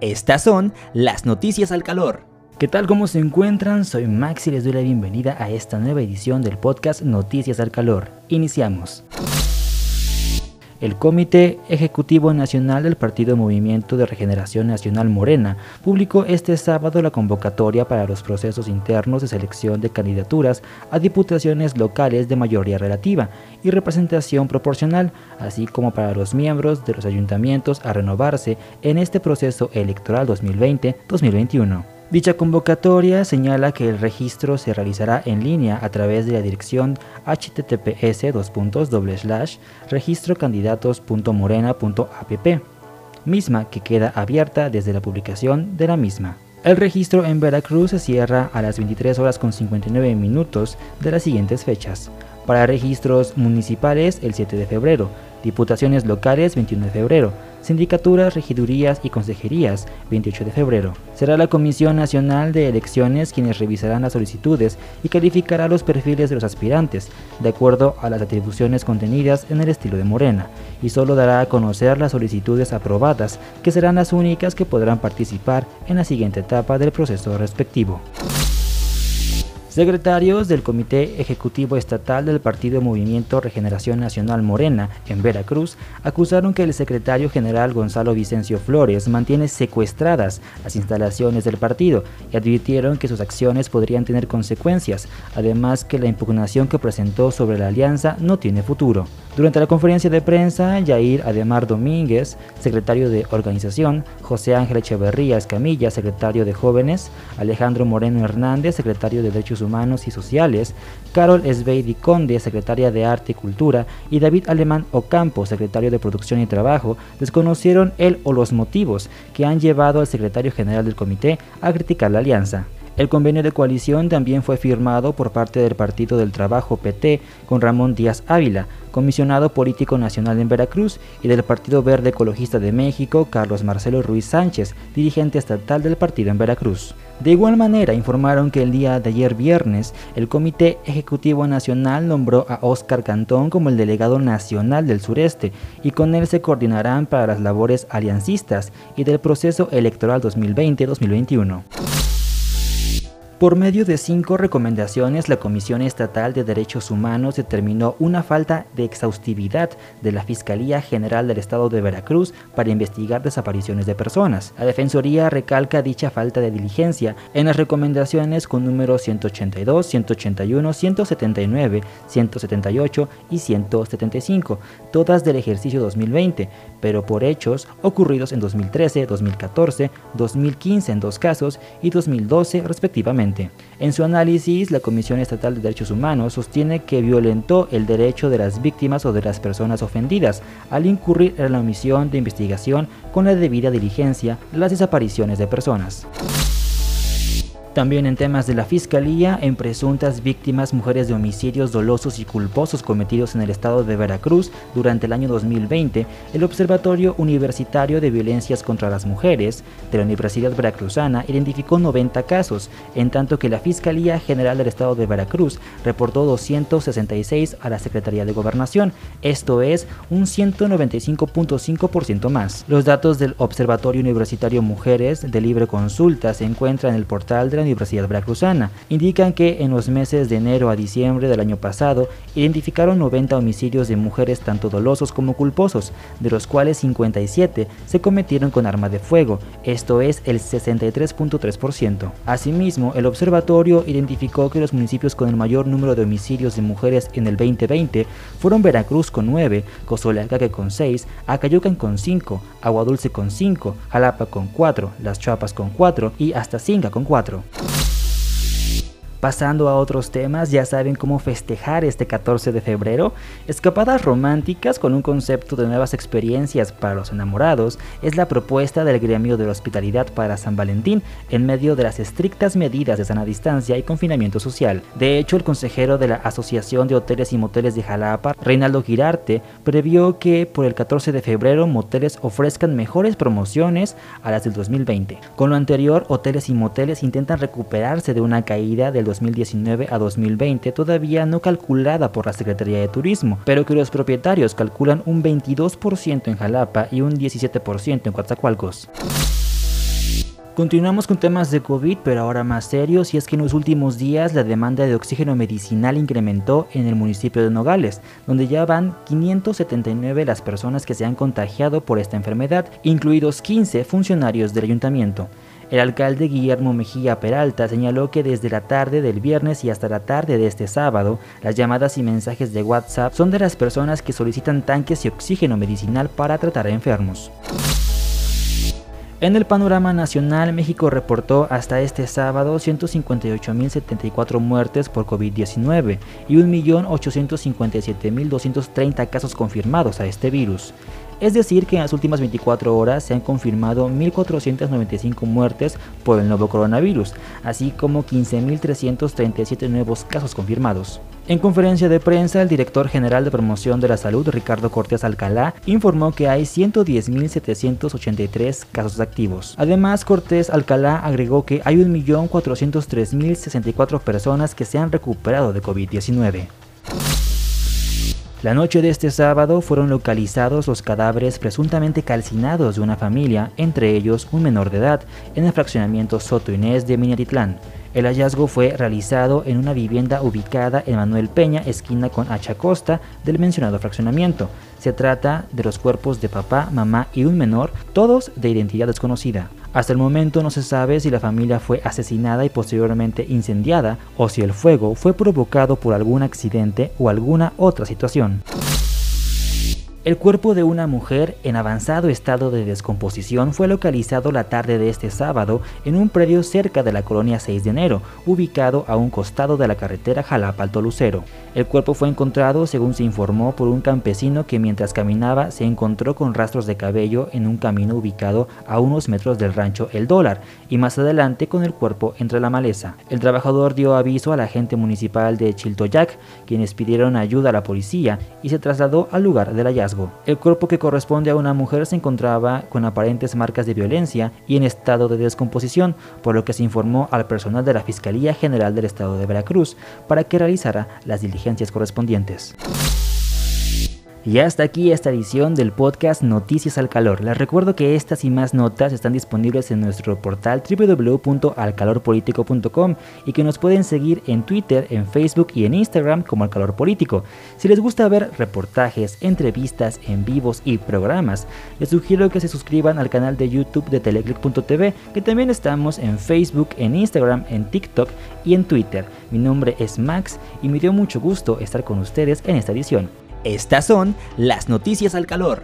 Estas son las noticias al calor. ¿Qué tal? ¿Cómo se encuentran? Soy Max y les doy la bienvenida a esta nueva edición del podcast Noticias al Calor. Iniciamos. El Comité Ejecutivo Nacional del Partido Movimiento de Regeneración Nacional Morena publicó este sábado la convocatoria para los procesos internos de selección de candidaturas a diputaciones locales de mayoría relativa y representación proporcional, así como para los miembros de los ayuntamientos a renovarse en este proceso electoral 2020-2021. Dicha convocatoria señala que el registro se realizará en línea a través de la dirección https registrocandidatos.morena.app, misma que queda abierta desde la publicación de la misma. El registro en Veracruz se cierra a las 23 horas con 59 minutos de las siguientes fechas. Para registros municipales el 7 de febrero, diputaciones locales 21 de febrero, sindicaturas, regidurías y consejerías 28 de febrero. Será la Comisión Nacional de Elecciones quienes revisarán las solicitudes y calificará los perfiles de los aspirantes, de acuerdo a las atribuciones contenidas en el estilo de Morena, y solo dará a conocer las solicitudes aprobadas, que serán las únicas que podrán participar en la siguiente etapa del proceso respectivo. Secretarios del Comité Ejecutivo Estatal del Partido Movimiento Regeneración Nacional Morena en Veracruz acusaron que el secretario general Gonzalo Vicencio Flores mantiene secuestradas las instalaciones del partido y advirtieron que sus acciones podrían tener consecuencias, además que la impugnación que presentó sobre la alianza no tiene futuro. Durante la conferencia de prensa, Yair Ademar Domínguez, secretario de Organización, José Ángel Echeverría Escamilla, secretario de Jóvenes, Alejandro Moreno Hernández, secretario de Derechos Humanos y Sociales, Carol Esbeidi Conde, secretaria de Arte y Cultura, y David Alemán Ocampo, secretario de Producción y Trabajo, desconocieron el o los motivos que han llevado al secretario general del comité a criticar la alianza. El convenio de coalición también fue firmado por parte del Partido del Trabajo PT con Ramón Díaz Ávila, comisionado político nacional en Veracruz, y del Partido Verde Ecologista de México, Carlos Marcelo Ruiz Sánchez, dirigente estatal del partido en Veracruz. De igual manera, informaron que el día de ayer viernes, el Comité Ejecutivo Nacional nombró a Óscar Cantón como el delegado nacional del sureste, y con él se coordinarán para las labores aliancistas y del proceso electoral 2020-2021. Por medio de cinco recomendaciones, la Comisión Estatal de Derechos Humanos determinó una falta de exhaustividad de la Fiscalía General del Estado de Veracruz para investigar desapariciones de personas. La Defensoría recalca dicha falta de diligencia en las recomendaciones con números 182, 181, 179, 178 y 175, todas del ejercicio 2020, pero por hechos ocurridos en 2013, 2014, 2015 en dos casos y 2012 respectivamente. En su análisis, la Comisión Estatal de Derechos Humanos sostiene que violentó el derecho de las víctimas o de las personas ofendidas al incurrir en la omisión de investigación con la debida diligencia las desapariciones de personas. También en temas de la Fiscalía, en presuntas víctimas mujeres de homicidios dolosos y culposos cometidos en el estado de Veracruz durante el año 2020, el Observatorio Universitario de Violencias contra las Mujeres de la Universidad Veracruzana identificó 90 casos, en tanto que la Fiscalía General del Estado de Veracruz reportó 266 a la Secretaría de Gobernación, esto es un 195.5% más. Los datos del Observatorio Universitario Mujeres de Libre Consulta se encuentran en el portal de la Universidad Veracruzana. Indican que en los meses de enero a diciembre del año pasado identificaron 90 homicidios de mujeres tanto dolosos como culposos, de los cuales 57 se cometieron con arma de fuego, esto es el 63.3%. Asimismo, el observatorio identificó que los municipios con el mayor número de homicidios de mujeres en el 2020 fueron Veracruz con 9, Cozoleacaque con 6, Acayucan con 5, Aguadulce con 5, Jalapa con 4, Las Chapas con 4 y Cinca con 4. Pasando a otros temas, ya saben cómo festejar este 14 de febrero. Escapadas románticas con un concepto de nuevas experiencias para los enamorados es la propuesta del gremio de la hospitalidad para San Valentín en medio de las estrictas medidas de sana distancia y confinamiento social. De hecho, el consejero de la Asociación de Hoteles y Moteles de Jalapa, Reinaldo Girarte, previó que por el 14 de febrero moteles ofrezcan mejores promociones a las del 2020. Con lo anterior, hoteles y moteles intentan recuperarse de una caída del 2019 a 2020 todavía no calculada por la Secretaría de Turismo, pero que los propietarios calculan un 22% en Jalapa y un 17% en Coatzacoalcos. Continuamos con temas de COVID, pero ahora más serios, y es que en los últimos días la demanda de oxígeno medicinal incrementó en el municipio de Nogales, donde ya van 579 las personas que se han contagiado por esta enfermedad, incluidos 15 funcionarios del ayuntamiento. El alcalde Guillermo Mejía Peralta señaló que desde la tarde del viernes y hasta la tarde de este sábado, las llamadas y mensajes de WhatsApp son de las personas que solicitan tanques y oxígeno medicinal para tratar a enfermos. En el panorama nacional, México reportó hasta este sábado 158.074 muertes por COVID-19 y 1.857.230 casos confirmados a este virus. Es decir, que en las últimas 24 horas se han confirmado 1.495 muertes por el nuevo coronavirus, así como 15.337 nuevos casos confirmados. En conferencia de prensa, el director general de promoción de la salud, Ricardo Cortés Alcalá, informó que hay 110.783 casos activos. Además, Cortés Alcalá agregó que hay 1.403.064 personas que se han recuperado de COVID-19. La noche de este sábado fueron localizados los cadáveres presuntamente calcinados de una familia, entre ellos un menor de edad, en el fraccionamiento Soto Inés de Minatitlán. El hallazgo fue realizado en una vivienda ubicada en Manuel Peña, esquina con Hachacosta del mencionado fraccionamiento. Se trata de los cuerpos de papá, mamá y un menor, todos de identidad desconocida. Hasta el momento no se sabe si la familia fue asesinada y posteriormente incendiada o si el fuego fue provocado por algún accidente o alguna otra situación. El cuerpo de una mujer en avanzado estado de descomposición fue localizado la tarde de este sábado en un predio cerca de la colonia 6 de enero, ubicado a un costado de la carretera Jalapa al Tolucero. El cuerpo fue encontrado, según se informó, por un campesino que mientras caminaba se encontró con rastros de cabello en un camino ubicado a unos metros del rancho El Dólar y más adelante con el cuerpo entre la maleza. El trabajador dio aviso a la agente municipal de Chiltoyac, quienes pidieron ayuda a la policía y se trasladó al lugar del El cuerpo que corresponde a una mujer se encontraba con aparentes marcas de violencia y en estado de descomposición, por lo que se informó al personal de la Fiscalía General del Estado de Veracruz para que realizara las diligencias correspondientes. Y hasta aquí esta edición del podcast Noticias al Calor. Les recuerdo que estas y más notas están disponibles en nuestro portal www.alcalorpolitico.com y que nos pueden seguir en Twitter, en Facebook y en Instagram como Al Calor Político. Si les gusta ver reportajes, entrevistas en vivos y programas, les sugiero que se suscriban al canal de YouTube de teleclick.tv, que también estamos en Facebook, en Instagram, en TikTok y en Twitter. Mi nombre es Max y me dio mucho gusto estar con ustedes en esta edición. Estas son las noticias al calor.